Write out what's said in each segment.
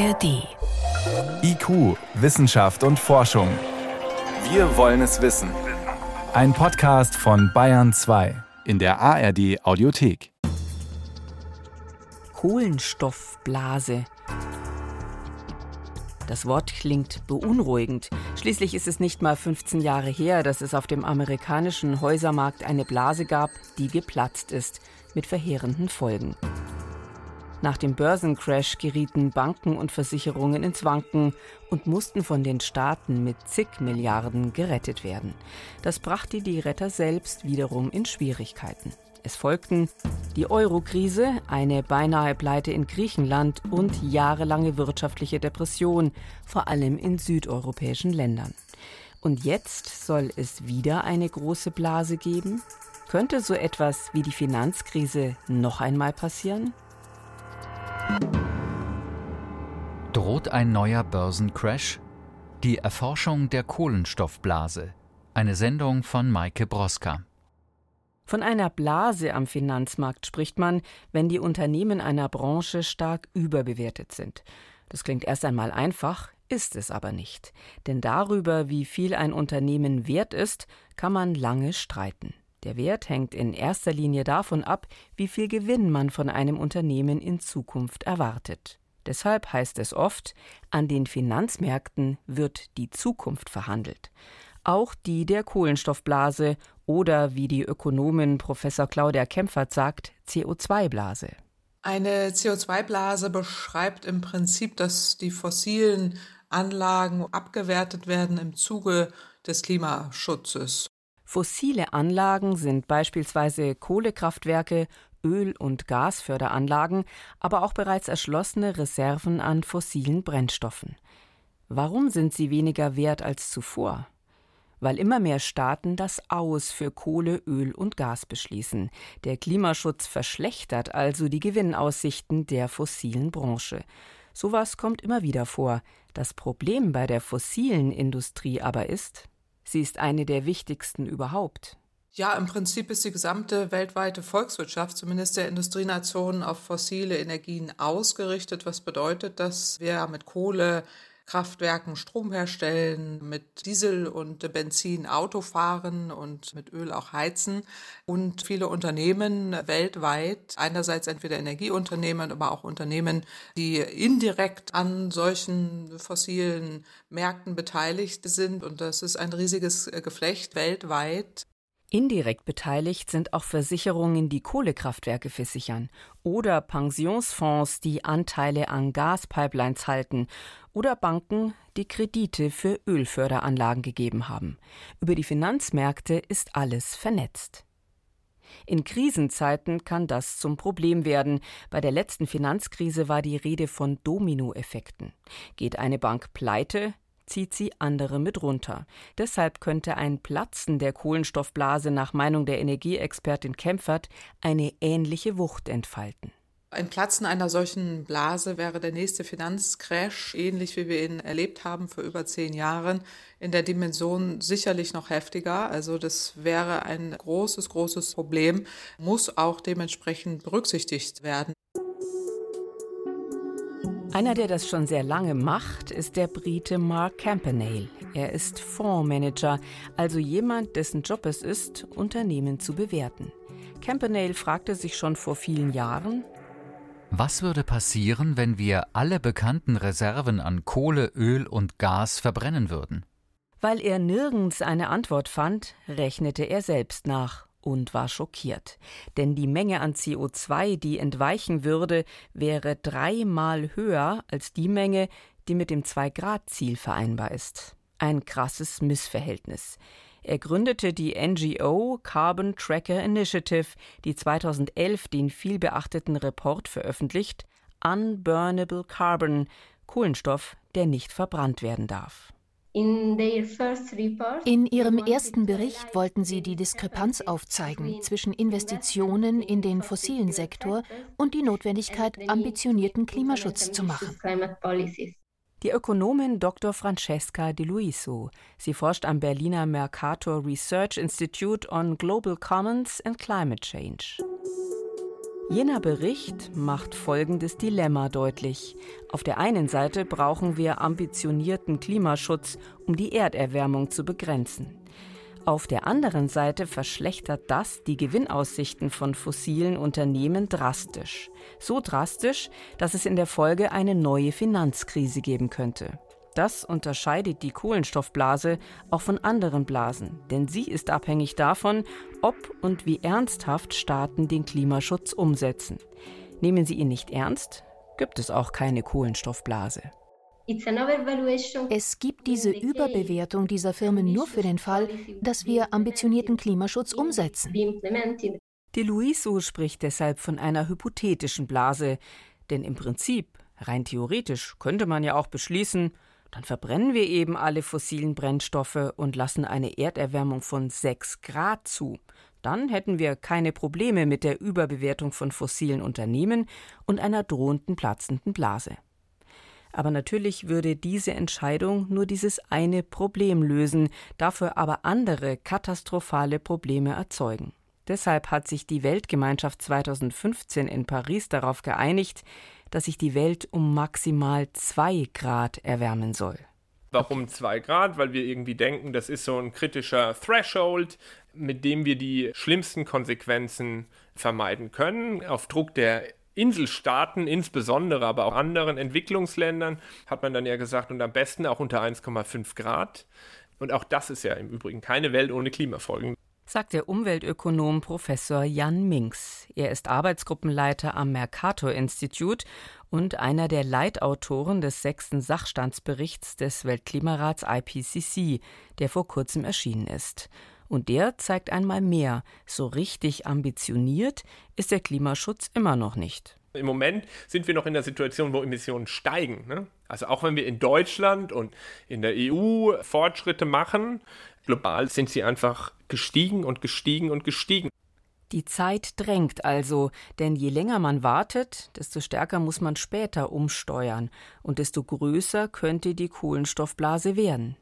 ARD. IQ, Wissenschaft und Forschung. Wir wollen es wissen. Ein Podcast von Bayern 2 in der ARD Audiothek. Kohlenstoffblase. Das Wort klingt beunruhigend. Schließlich ist es nicht mal 15 Jahre her, dass es auf dem amerikanischen Häusermarkt eine Blase gab, die geplatzt ist, mit verheerenden Folgen. Nach dem Börsencrash gerieten Banken und Versicherungen ins Wanken und mussten von den Staaten mit zig Milliarden gerettet werden. Das brachte die Retter selbst wiederum in Schwierigkeiten. Es folgten die Euro-Krise, eine beinahe Pleite in Griechenland und jahrelange wirtschaftliche Depression, vor allem in südeuropäischen Ländern. Und jetzt soll es wieder eine große Blase geben? Könnte so etwas wie die Finanzkrise noch einmal passieren? Droht ein neuer Börsencrash? Die Erforschung der Kohlenstoffblase. Eine Sendung von Maike Broska. Von einer Blase am Finanzmarkt spricht man, wenn die Unternehmen einer Branche stark überbewertet sind. Das klingt erst einmal einfach, ist es aber nicht. Denn darüber, wie viel ein Unternehmen wert ist, kann man lange streiten. Der Wert hängt in erster Linie davon ab, wie viel Gewinn man von einem Unternehmen in Zukunft erwartet. Deshalb heißt es oft, an den Finanzmärkten wird die Zukunft verhandelt. Auch die der Kohlenstoffblase oder, wie die Ökonomin Professor Claudia Kempfert sagt, CO2-Blase. Eine CO2-Blase beschreibt im Prinzip, dass die fossilen Anlagen abgewertet werden im Zuge des Klimaschutzes. Fossile Anlagen sind beispielsweise Kohlekraftwerke, Öl- und Gasförderanlagen, aber auch bereits erschlossene Reserven an fossilen Brennstoffen. Warum sind sie weniger wert als zuvor? Weil immer mehr Staaten das Aus für Kohle, Öl und Gas beschließen. Der Klimaschutz verschlechtert also die Gewinnaussichten der fossilen Branche. Sowas kommt immer wieder vor. Das Problem bei der fossilen Industrie aber ist, Sie ist eine der wichtigsten überhaupt. Ja, im Prinzip ist die gesamte weltweite Volkswirtschaft, zumindest der Industrienationen, auf fossile Energien ausgerichtet. Was bedeutet, dass wir mit Kohle, Kraftwerken Strom herstellen, mit Diesel und Benzin Auto fahren und mit Öl auch heizen. Und viele Unternehmen weltweit, einerseits entweder Energieunternehmen, aber auch Unternehmen, die indirekt an solchen fossilen Märkten beteiligt sind. Und das ist ein riesiges Geflecht weltweit. Indirekt beteiligt sind auch Versicherungen, die Kohlekraftwerke versichern, oder Pensionsfonds, die Anteile an Gaspipelines halten, oder Banken, die Kredite für Ölförderanlagen gegeben haben. Über die Finanzmärkte ist alles vernetzt. In Krisenzeiten kann das zum Problem werden. Bei der letzten Finanzkrise war die Rede von Dominoeffekten. Geht eine Bank pleite, zieht sie andere mit runter. Deshalb könnte ein Platzen der Kohlenstoffblase nach Meinung der Energieexpertin Kempfert eine ähnliche Wucht entfalten. Ein Platzen einer solchen Blase wäre der nächste Finanzcrash, ähnlich wie wir ihn erlebt haben vor über zehn Jahren, in der Dimension sicherlich noch heftiger. Also das wäre ein großes, großes Problem, muss auch dementsprechend berücksichtigt werden. Einer, der das schon sehr lange macht, ist der Brite Mark Campanale. Er ist Fondsmanager, also jemand, dessen Job es ist, Unternehmen zu bewerten. Campanale fragte sich schon vor vielen Jahren, was würde passieren, wenn wir alle bekannten Reserven an Kohle, Öl und Gas verbrennen würden? Weil er nirgends eine Antwort fand, rechnete er selbst nach und war schockiert. Denn die Menge an CO2, die entweichen würde, wäre dreimal höher als die Menge, die mit dem Zwei-Grad-Ziel vereinbar ist. Ein krasses Missverhältnis. Er gründete die NGO Carbon Tracker Initiative, die 2011 den vielbeachteten Report veröffentlicht Unburnable Carbon, Kohlenstoff, der nicht verbrannt werden darf. In ihrem ersten Bericht wollten sie die Diskrepanz aufzeigen zwischen Investitionen in den fossilen Sektor und die Notwendigkeit, ambitionierten Klimaschutz zu machen. Die Ökonomin Dr. Francesca De Luiso. Sie forscht am Berliner Mercator Research Institute on Global Commons and Climate Change. Jener Bericht macht folgendes Dilemma deutlich. Auf der einen Seite brauchen wir ambitionierten Klimaschutz, um die Erderwärmung zu begrenzen. Auf der anderen Seite verschlechtert das die Gewinnaussichten von fossilen Unternehmen drastisch. So drastisch, dass es in der Folge eine neue Finanzkrise geben könnte. Das unterscheidet die Kohlenstoffblase auch von anderen Blasen, denn sie ist abhängig davon, ob und wie ernsthaft Staaten den Klimaschutz umsetzen. Nehmen sie ihn nicht ernst, gibt es auch keine Kohlenstoffblase. Es gibt diese Überbewertung dieser Firmen nur für den Fall, dass wir ambitionierten Klimaschutz umsetzen. De Luiso spricht deshalb von einer hypothetischen Blase, denn im Prinzip, rein theoretisch, könnte man ja auch beschließen, dann verbrennen wir eben alle fossilen Brennstoffe und lassen eine Erderwärmung von 6 Grad zu. Dann hätten wir keine Probleme mit der Überbewertung von fossilen Unternehmen und einer drohenden platzenden Blase. Aber natürlich würde diese Entscheidung nur dieses eine Problem lösen, dafür aber andere katastrophale Probleme erzeugen. Deshalb hat sich die Weltgemeinschaft 2015 in Paris darauf geeinigt, dass sich die Welt um maximal zwei Grad erwärmen soll. Warum zwei Grad? Weil wir irgendwie denken, das ist so ein kritischer Threshold, mit dem wir die schlimmsten Konsequenzen vermeiden können. Auf Druck der Inselstaaten, insbesondere aber auch anderen Entwicklungsländern, hat man dann ja gesagt, und am besten auch unter 1,5 Grad. Und auch das ist ja im Übrigen keine Welt ohne Klimafolgen sagt der Umweltökonom Professor Jan Minks. Er ist Arbeitsgruppenleiter am Mercator Institut und einer der Leitautoren des sechsten Sachstandsberichts des Weltklimarats IPCC, der vor kurzem erschienen ist. Und der zeigt einmal mehr, so richtig ambitioniert ist der Klimaschutz immer noch nicht. Im Moment sind wir noch in der Situation, wo Emissionen steigen. Ne? Also auch wenn wir in Deutschland und in der EU Fortschritte machen, global sind sie einfach gestiegen und gestiegen und gestiegen. Die Zeit drängt also, denn je länger man wartet, desto stärker muss man später umsteuern und desto größer könnte die Kohlenstoffblase werden.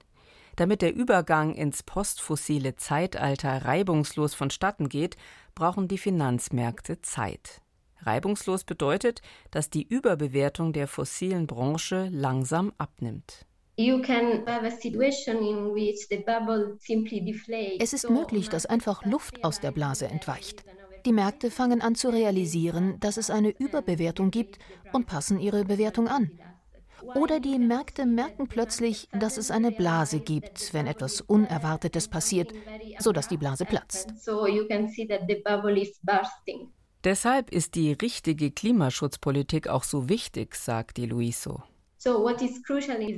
Damit der Übergang ins postfossile Zeitalter reibungslos vonstatten geht, brauchen die Finanzmärkte Zeit. Reibungslos bedeutet, dass die Überbewertung der fossilen Branche langsam abnimmt. Es ist möglich, dass einfach Luft aus der Blase entweicht. Die Märkte fangen an zu realisieren, dass es eine Überbewertung gibt und passen ihre Bewertung an. Oder die Märkte merken plötzlich, dass es eine Blase gibt, wenn etwas Unerwartetes passiert, sodass die Blase platzt. Deshalb ist die richtige Klimaschutzpolitik auch so wichtig, sagt die Luiso.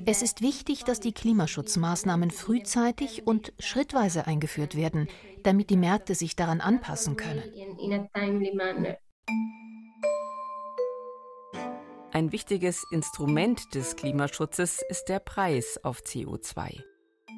Es ist wichtig, dass die Klimaschutzmaßnahmen frühzeitig und schrittweise eingeführt werden, damit die Märkte sich daran anpassen können. Ein wichtiges Instrument des Klimaschutzes ist der Preis auf CO2.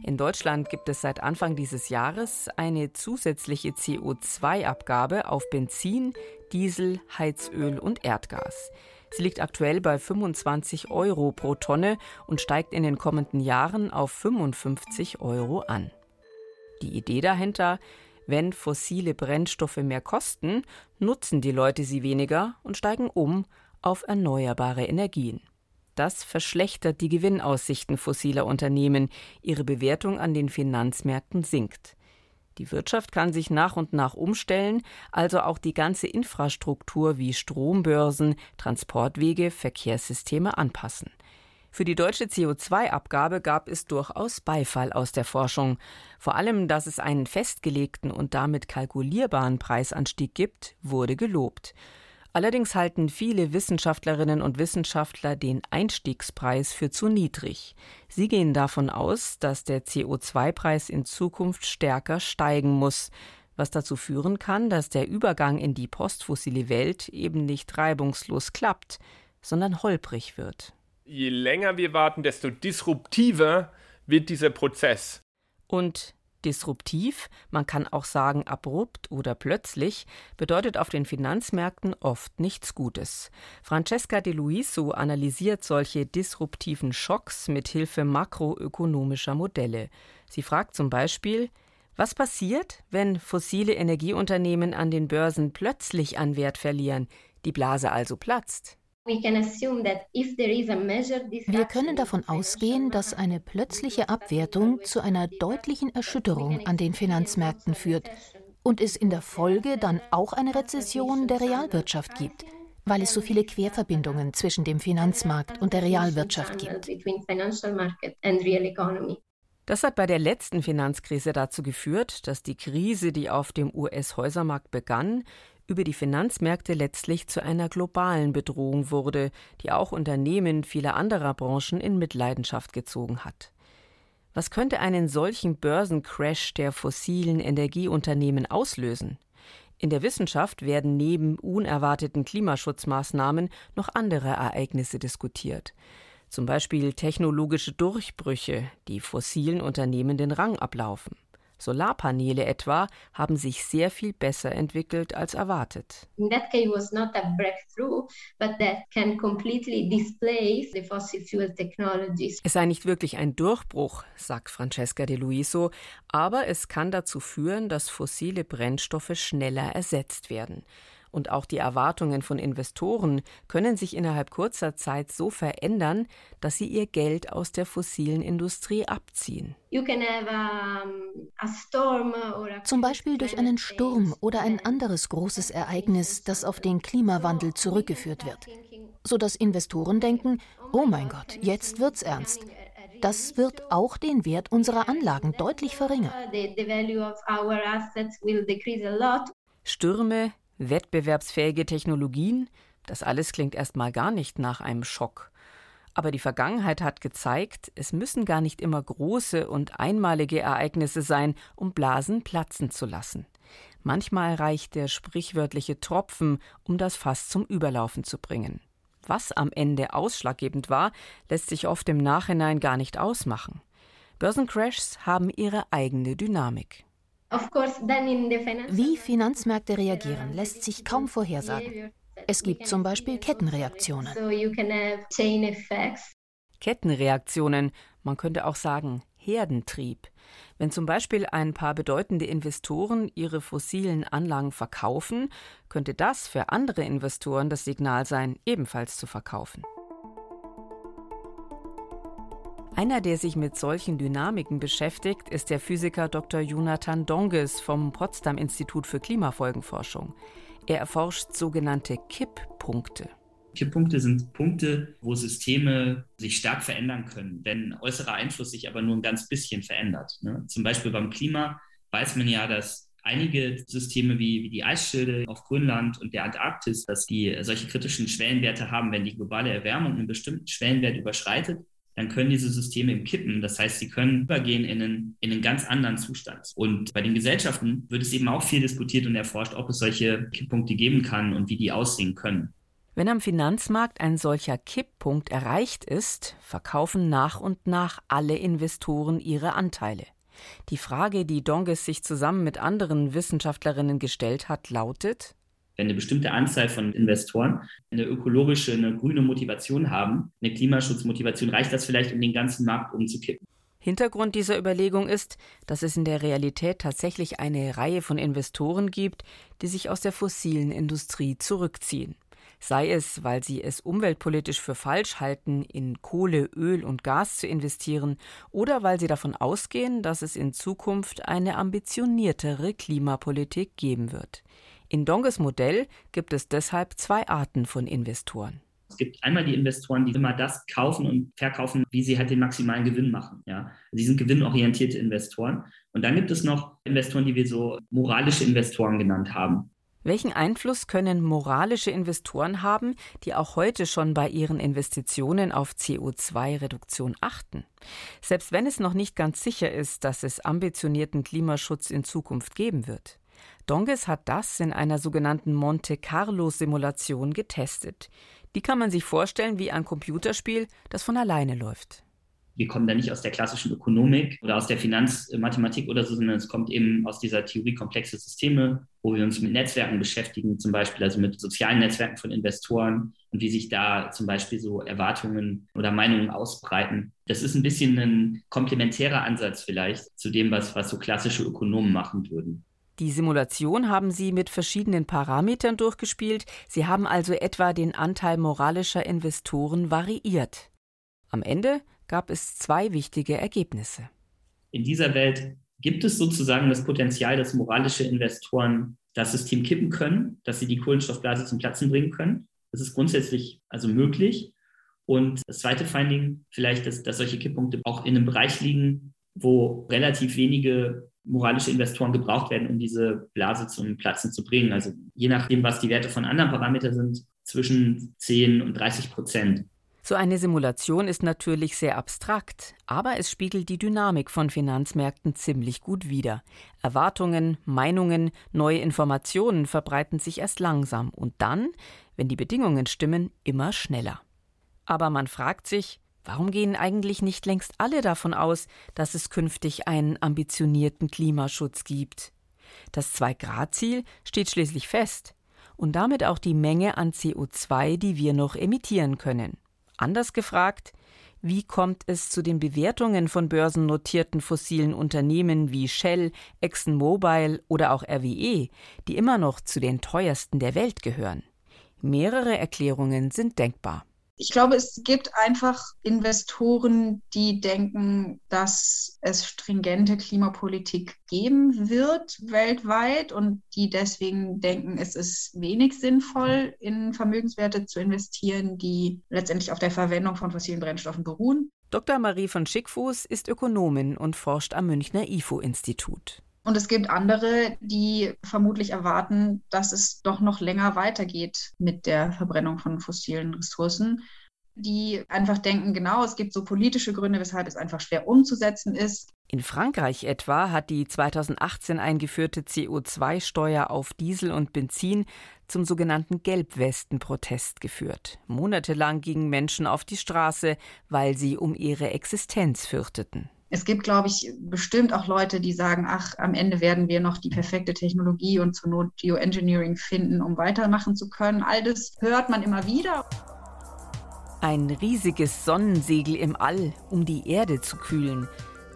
In Deutschland gibt es seit Anfang dieses Jahres eine zusätzliche CO2-Abgabe auf Benzin, Diesel, Heizöl und Erdgas. Sie liegt aktuell bei 25 Euro pro Tonne und steigt in den kommenden Jahren auf 55 Euro an. Die Idee dahinter, wenn fossile Brennstoffe mehr kosten, nutzen die Leute sie weniger und steigen um auf erneuerbare Energien. Das verschlechtert die Gewinnaussichten fossiler Unternehmen, ihre Bewertung an den Finanzmärkten sinkt. Die Wirtschaft kann sich nach und nach umstellen, also auch die ganze Infrastruktur wie Strombörsen, Transportwege, Verkehrssysteme anpassen. Für die deutsche CO2-Abgabe gab es durchaus Beifall aus der Forschung. Vor allem, dass es einen festgelegten und damit kalkulierbaren Preisanstieg gibt, wurde gelobt. Allerdings halten viele Wissenschaftlerinnen und Wissenschaftler den Einstiegspreis für zu niedrig. Sie gehen davon aus, dass der CO2-Preis in Zukunft stärker steigen muss, was dazu führen kann, dass der Übergang in die postfossile Welt eben nicht reibungslos klappt, sondern holprig wird. Je länger wir warten, desto disruptiver wird dieser Prozess. Und Disruptiv, man kann auch sagen abrupt oder plötzlich, bedeutet auf den Finanzmärkten oft nichts Gutes. Francesca de Luiso analysiert solche disruptiven Schocks mit Hilfe makroökonomischer Modelle. Sie fragt zum Beispiel, Was passiert, wenn fossile Energieunternehmen an den Börsen plötzlich an Wert verlieren, die Blase also platzt? Wir können davon ausgehen, dass eine plötzliche Abwertung zu einer deutlichen Erschütterung an den Finanzmärkten führt und es in der Folge dann auch eine Rezession der Realwirtschaft gibt, weil es so viele Querverbindungen zwischen dem Finanzmarkt und der Realwirtschaft gibt. Das hat bei der letzten Finanzkrise dazu geführt, dass die Krise, die auf dem US-Häusermarkt begann, über die Finanzmärkte letztlich zu einer globalen Bedrohung wurde, die auch Unternehmen vieler anderer Branchen in Mitleidenschaft gezogen hat. Was könnte einen solchen Börsencrash der fossilen Energieunternehmen auslösen? In der Wissenschaft werden neben unerwarteten Klimaschutzmaßnahmen noch andere Ereignisse diskutiert zum Beispiel technologische Durchbrüche, die fossilen Unternehmen den Rang ablaufen. Solarpaneele etwa haben sich sehr viel besser entwickelt als erwartet. Es sei nicht wirklich ein Durchbruch, sagt Francesca de Luiso, aber es kann dazu führen, dass fossile Brennstoffe schneller ersetzt werden und auch die Erwartungen von Investoren können sich innerhalb kurzer Zeit so verändern, dass sie ihr Geld aus der fossilen Industrie abziehen. Zum Beispiel durch einen Sturm oder ein anderes großes Ereignis, das auf den Klimawandel zurückgeführt wird, sodass Investoren denken, oh mein Gott, jetzt wird's ernst. Das wird auch den Wert unserer Anlagen deutlich verringern. Stürme, wettbewerbsfähige Technologien, das alles klingt erstmal gar nicht nach einem Schock. Aber die Vergangenheit hat gezeigt, es müssen gar nicht immer große und einmalige Ereignisse sein, um Blasen platzen zu lassen. Manchmal reicht der sprichwörtliche Tropfen, um das Fass zum Überlaufen zu bringen. Was am Ende ausschlaggebend war, lässt sich oft im Nachhinein gar nicht ausmachen. Börsencrashs haben ihre eigene Dynamik. Wie Finanzmärkte reagieren, lässt sich kaum vorhersagen. Es gibt zum Beispiel Kettenreaktionen. Kettenreaktionen, man könnte auch sagen Herdentrieb. Wenn zum Beispiel ein paar bedeutende Investoren ihre fossilen Anlagen verkaufen, könnte das für andere Investoren das Signal sein, ebenfalls zu verkaufen. Einer, der sich mit solchen Dynamiken beschäftigt, ist der Physiker Dr. Jonathan Donges vom Potsdam Institut für Klimafolgenforschung. Er erforscht sogenannte Kipppunkte. Kipppunkte sind Punkte, wo Systeme sich stark verändern können, wenn äußerer Einfluss sich aber nur ein ganz bisschen verändert. Ne? Zum Beispiel beim Klima weiß man ja, dass einige Systeme wie, wie die Eisschilde auf Grönland und der Antarktis, dass die solche kritischen Schwellenwerte haben, wenn die globale Erwärmung einen bestimmten Schwellenwert überschreitet, dann können diese Systeme kippen. Das heißt, sie können übergehen in einen, in einen ganz anderen Zustand. Und bei den Gesellschaften wird es eben auch viel diskutiert und erforscht, ob es solche Kipppunkte geben kann und wie die aussehen können. Wenn am Finanzmarkt ein solcher Kipppunkt erreicht ist, verkaufen nach und nach alle Investoren ihre Anteile. Die Frage, die Donges sich zusammen mit anderen Wissenschaftlerinnen gestellt hat, lautet wenn eine bestimmte Anzahl von Investoren eine ökologische, eine grüne Motivation haben, eine Klimaschutzmotivation, reicht das vielleicht, um den ganzen Markt umzukippen. Hintergrund dieser Überlegung ist, dass es in der Realität tatsächlich eine Reihe von Investoren gibt, die sich aus der fossilen Industrie zurückziehen. Sei es, weil sie es umweltpolitisch für falsch halten, in Kohle, Öl und Gas zu investieren, oder weil sie davon ausgehen, dass es in Zukunft eine ambitioniertere Klimapolitik geben wird. In Donges Modell gibt es deshalb zwei Arten von Investoren. Es gibt einmal die Investoren, die immer das kaufen und verkaufen, wie sie halt den maximalen Gewinn machen. Ja? Sie sind gewinnorientierte Investoren. Und dann gibt es noch Investoren, die wir so moralische Investoren genannt haben. Welchen Einfluss können moralische Investoren haben, die auch heute schon bei ihren Investitionen auf CO2-Reduktion achten? Selbst wenn es noch nicht ganz sicher ist, dass es ambitionierten Klimaschutz in Zukunft geben wird. Donges hat das in einer sogenannten Monte Carlo-Simulation getestet. Die kann man sich vorstellen wie ein Computerspiel, das von alleine läuft. wir kommen da nicht aus der klassischen Ökonomik oder aus der Finanzmathematik oder so, sondern es kommt eben aus dieser Theorie komplexe Systeme, wo wir uns mit Netzwerken beschäftigen, zum Beispiel also mit sozialen Netzwerken von Investoren und wie sich da zum Beispiel so Erwartungen oder Meinungen ausbreiten. Das ist ein bisschen ein komplementärer Ansatz vielleicht zu dem, was, was so klassische Ökonomen machen würden. Die Simulation haben Sie mit verschiedenen Parametern durchgespielt. Sie haben also etwa den Anteil moralischer Investoren variiert. Am Ende gab es zwei wichtige Ergebnisse. In dieser Welt gibt es sozusagen das Potenzial, dass moralische Investoren das System kippen können, dass sie die Kohlenstoffblase zum Platzen bringen können. Das ist grundsätzlich also möglich. Und das zweite Finding vielleicht, ist, dass solche Kipppunkte auch in einem Bereich liegen, wo relativ wenige moralische Investoren gebraucht werden, um diese Blase zum Platzen zu bringen. Also je nachdem, was die Werte von anderen Parametern sind, zwischen 10 und 30 Prozent. So eine Simulation ist natürlich sehr abstrakt, aber es spiegelt die Dynamik von Finanzmärkten ziemlich gut wider. Erwartungen, Meinungen, neue Informationen verbreiten sich erst langsam und dann, wenn die Bedingungen stimmen, immer schneller. Aber man fragt sich, warum gehen eigentlich nicht längst alle davon aus, dass es künftig einen ambitionierten Klimaschutz gibt? Das Zwei-Grad-Ziel steht schließlich fest und damit auch die Menge an CO2, die wir noch emittieren können. Anders gefragt, wie kommt es zu den Bewertungen von börsennotierten fossilen Unternehmen wie Shell, ExxonMobil oder auch RWE, die immer noch zu den teuersten der Welt gehören? Mehrere Erklärungen sind denkbar. Ich glaube, es gibt einfach Investoren, die denken, dass es stringente Klimapolitik geben wird weltweit und die deswegen denken, es ist wenig sinnvoll, in Vermögenswerte zu investieren, die letztendlich auf der Verwendung von fossilen Brennstoffen beruhen. Dr. Marie von Schickfuß ist Ökonomin und forscht am Münchner IFO-Institut. Und es gibt andere, die vermutlich erwarten, dass es doch noch länger weitergeht mit der Verbrennung von fossilen Ressourcen, die einfach denken, genau, es gibt so politische Gründe, weshalb es einfach schwer umzusetzen ist. In Frankreich etwa hat die 2018 eingeführte CO2-Steuer auf Diesel und Benzin zum sogenannten Gelbwesten-Protest geführt. Monatelang gingen Menschen auf die Straße, weil sie um ihre Existenz fürchteten. Es gibt, glaube ich, bestimmt auch Leute, die sagen, ach, am Ende werden wir noch die perfekte Technologie und zur Not Geoengineering finden, um weitermachen zu können. All das hört man immer wieder. Ein riesiges Sonnensegel im All, um die Erde zu kühlen.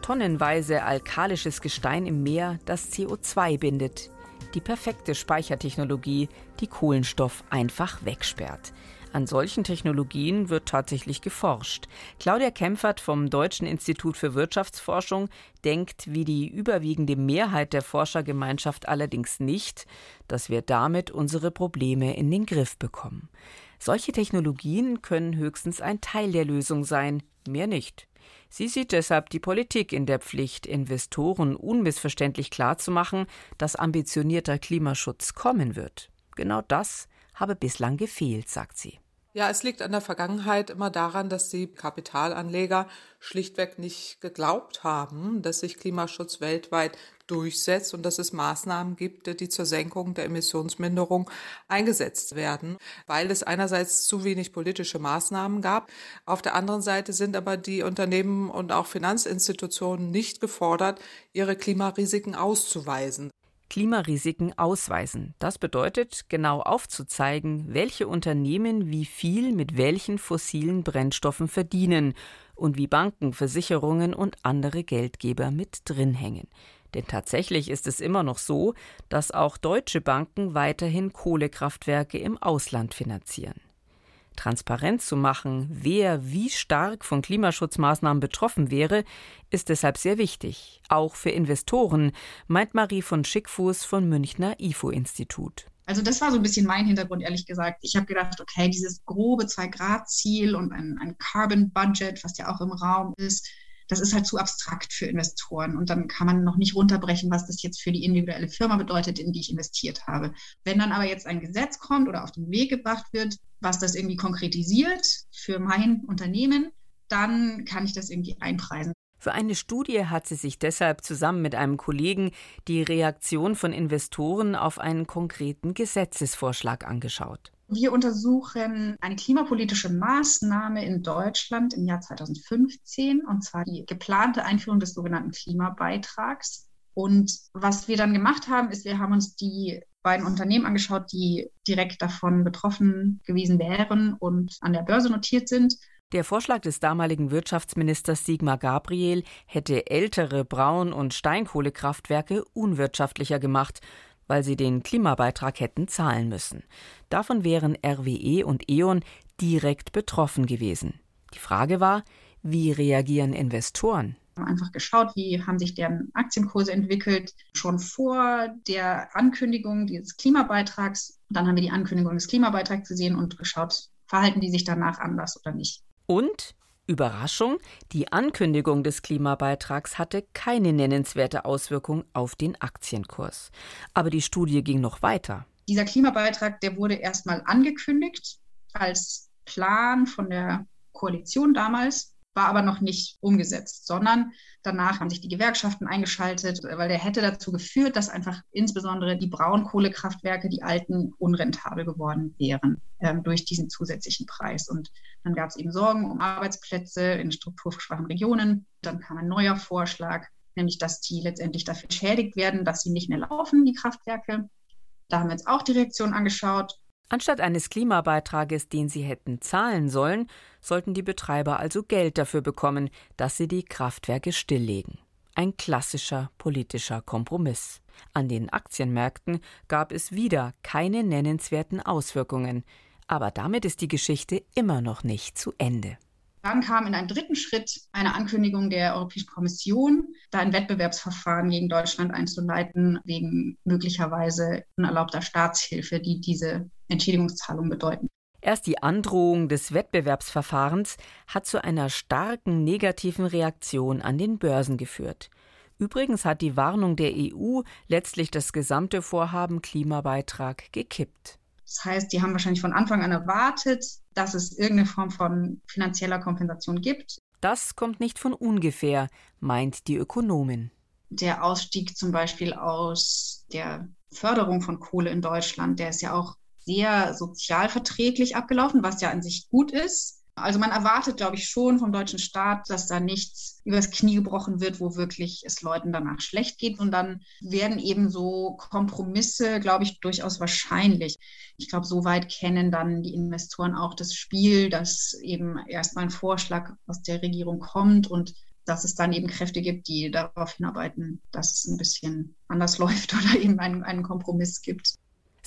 Tonnenweise alkalisches Gestein im Meer, das CO2 bindet. Die perfekte Speichertechnologie, die Kohlenstoff einfach wegsperrt. An solchen Technologien wird tatsächlich geforscht. Claudia Kempfert vom Deutschen Institut für Wirtschaftsforschung denkt, wie die überwiegende Mehrheit der Forschergemeinschaft allerdings nicht, dass wir damit unsere Probleme in den Griff bekommen. Solche Technologien können höchstens ein Teil der Lösung sein, mehr nicht. Sie sieht deshalb die Politik in der Pflicht, Investoren unmissverständlich klarzumachen, dass ambitionierter Klimaschutz kommen wird. Genau das habe bislang gefehlt, sagt sie. Ja, es liegt an der Vergangenheit immer daran, dass die Kapitalanleger schlichtweg nicht geglaubt haben, dass sich Klimaschutz weltweit durchsetzt und dass es Maßnahmen gibt, die zur Senkung der Emissionsminderung eingesetzt werden, weil es einerseits zu wenig politische Maßnahmen gab. Auf der anderen Seite sind aber die Unternehmen und auch Finanzinstitutionen nicht gefordert, ihre Klimarisiken auszuweisen. Klimarisiken ausweisen. Das bedeutet, genau aufzuzeigen, welche Unternehmen wie viel mit welchen fossilen Brennstoffen verdienen und wie Banken, Versicherungen und andere Geldgeber mit drin hängen. Denn tatsächlich ist es immer noch so, dass auch deutsche Banken weiterhin Kohlekraftwerke im Ausland finanzieren. Transparent zu machen, wer wie stark von Klimaschutzmaßnahmen betroffen wäre, ist deshalb sehr wichtig, auch für Investoren, meint Marie von Schickfuß vom Münchner IFO-Institut. Also das war so ein bisschen mein Hintergrund, ehrlich gesagt. Ich habe gedacht, okay, dieses grobe Zwei-Grad-Ziel und ein, ein Carbon-Budget, was ja auch im Raum ist, das ist halt zu abstrakt für Investoren. Und dann kann man noch nicht runterbrechen, was das jetzt für die individuelle Firma bedeutet, in die ich investiert habe. Wenn dann aber jetzt ein Gesetz kommt oder auf den Weg gebracht wird, was das irgendwie konkretisiert für mein Unternehmen, dann kann ich das irgendwie einpreisen. Für eine Studie hat sie sich deshalb zusammen mit einem Kollegen die Reaktion von Investoren auf einen konkreten Gesetzesvorschlag angeschaut. Wir untersuchen eine klimapolitische Maßnahme in Deutschland im Jahr 2015, und zwar die geplante Einführung des sogenannten Klimabeitrags. Und was wir dann gemacht haben, ist, wir haben uns die beiden Unternehmen angeschaut, die direkt davon betroffen gewesen wären und an der Börse notiert sind. Der Vorschlag des damaligen Wirtschaftsministers Sigmar Gabriel hätte ältere Braun- und Steinkohlekraftwerke unwirtschaftlicher gemacht weil sie den Klimabeitrag hätten zahlen müssen. Davon wären RWE und E.ON direkt betroffen gewesen. Die Frage war, wie reagieren Investoren? Wir haben einfach geschaut, wie haben sich deren Aktienkurse entwickelt, schon vor der Ankündigung dieses Klimabeitrags. Dann haben wir die Ankündigung des Klimabeitrags gesehen und geschaut, verhalten die sich danach anders oder nicht. Und Überraschung, die Ankündigung des Klimabeitrags hatte keine nennenswerte Auswirkung auf den Aktienkurs. Aber die Studie ging noch weiter. Dieser Klimabeitrag, der wurde erstmal angekündigt als Plan von der Koalition damals war aber noch nicht umgesetzt, sondern danach haben sich die Gewerkschaften eingeschaltet, weil der hätte dazu geführt, dass einfach insbesondere die Braunkohlekraftwerke, die alten, unrentabel geworden wären ähm, durch diesen zusätzlichen Preis. Und dann gab es eben Sorgen um Arbeitsplätze in strukturschwachen Regionen. Dann kam ein neuer Vorschlag, nämlich dass die letztendlich dafür entschädigt werden, dass sie nicht mehr laufen, die Kraftwerke. Da haben wir uns auch die Reaktion angeschaut. Anstatt eines Klimabeitrages, den sie hätten zahlen sollen, sollten die Betreiber also Geld dafür bekommen, dass sie die Kraftwerke stilllegen. Ein klassischer politischer Kompromiss. An den Aktienmärkten gab es wieder keine nennenswerten Auswirkungen, aber damit ist die Geschichte immer noch nicht zu Ende. Dann kam in einem dritten Schritt eine Ankündigung der Europäischen Kommission, da ein Wettbewerbsverfahren gegen Deutschland einzuleiten, wegen möglicherweise unerlaubter Staatshilfe, die diese Entschädigungszahlung bedeuten. Erst die Androhung des Wettbewerbsverfahrens hat zu einer starken negativen Reaktion an den Börsen geführt. Übrigens hat die Warnung der EU letztlich das gesamte Vorhaben Klimabeitrag gekippt. Das heißt, die haben wahrscheinlich von Anfang an erwartet, dass es irgendeine Form von finanzieller Kompensation gibt. Das kommt nicht von ungefähr, meint die Ökonomin. Der Ausstieg zum Beispiel aus der Förderung von Kohle in Deutschland, der ist ja auch sehr sozialverträglich abgelaufen, was ja an sich gut ist. Also man erwartet, glaube ich, schon vom deutschen Staat, dass da nichts übers Knie gebrochen wird, wo wirklich es Leuten danach schlecht geht. Und dann werden eben so Kompromisse, glaube ich, durchaus wahrscheinlich. Ich glaube, soweit kennen dann die Investoren auch das Spiel, dass eben erstmal ein Vorschlag aus der Regierung kommt und dass es dann eben Kräfte gibt, die darauf hinarbeiten, dass es ein bisschen anders läuft oder eben einen, einen Kompromiss gibt.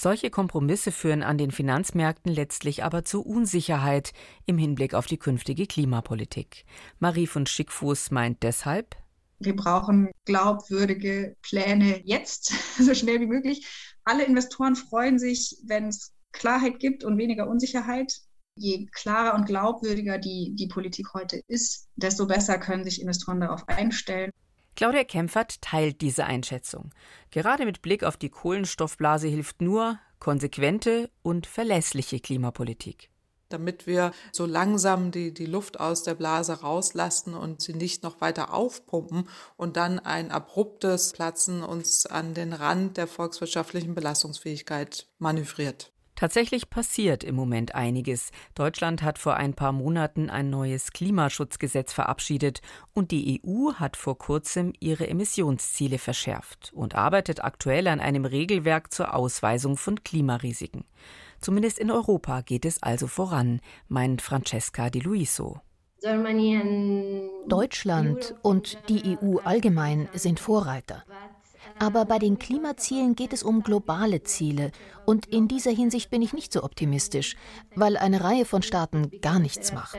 Solche Kompromisse führen an den Finanzmärkten letztlich aber zu Unsicherheit im Hinblick auf die künftige Klimapolitik. Marie von Schickfuß meint deshalb, wir brauchen glaubwürdige Pläne jetzt, so schnell wie möglich. Alle Investoren freuen sich, wenn es Klarheit gibt und weniger Unsicherheit. Je klarer und glaubwürdiger die, die Politik heute ist, desto besser können sich Investoren darauf einstellen. Claudia Kempfert teilt diese Einschätzung. Gerade mit Blick auf die Kohlenstoffblase hilft nur konsequente und verlässliche Klimapolitik damit wir so langsam die, die Luft aus der Blase rauslassen und sie nicht noch weiter aufpumpen und dann ein abruptes Platzen uns an den Rand der volkswirtschaftlichen Belastungsfähigkeit manövriert. Tatsächlich passiert im Moment einiges. Deutschland hat vor ein paar Monaten ein neues Klimaschutzgesetz verabschiedet und die EU hat vor kurzem ihre Emissionsziele verschärft und arbeitet aktuell an einem Regelwerk zur Ausweisung von Klimarisiken. Zumindest in Europa geht es also voran, meint Francesca Di Luiso. Deutschland und die EU allgemein sind Vorreiter. Aber bei den Klimazielen geht es um globale Ziele. Und in dieser Hinsicht bin ich nicht so optimistisch, weil eine Reihe von Staaten gar nichts macht.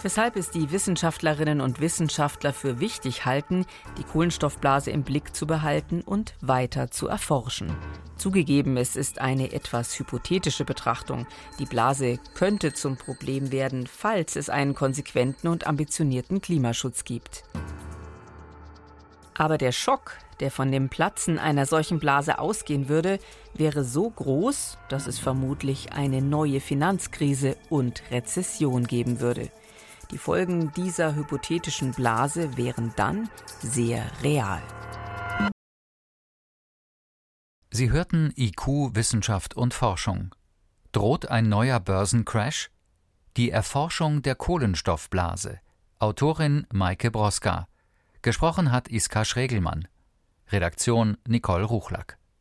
Weshalb es die Wissenschaftlerinnen und Wissenschaftler für wichtig halten, die Kohlenstoffblase im Blick zu behalten und weiter zu erforschen. Zugegeben, es ist eine etwas hypothetische Betrachtung. Die Blase könnte zum Problem werden, falls es einen konsequenten und ambitionierten Klimaschutz gibt. Aber der Schock, der von dem Platzen einer solchen Blase ausgehen würde, wäre so groß, dass es vermutlich eine neue Finanzkrise und Rezession geben würde. Die Folgen dieser hypothetischen Blase wären dann sehr real. Sie hörten IQ Wissenschaft und Forschung. Droht ein neuer Börsencrash? Die Erforschung der Kohlenstoffblase. Autorin Maike Broska. Gesprochen hat Iska Schregelmann. Redaktion Nicole Ruchlack.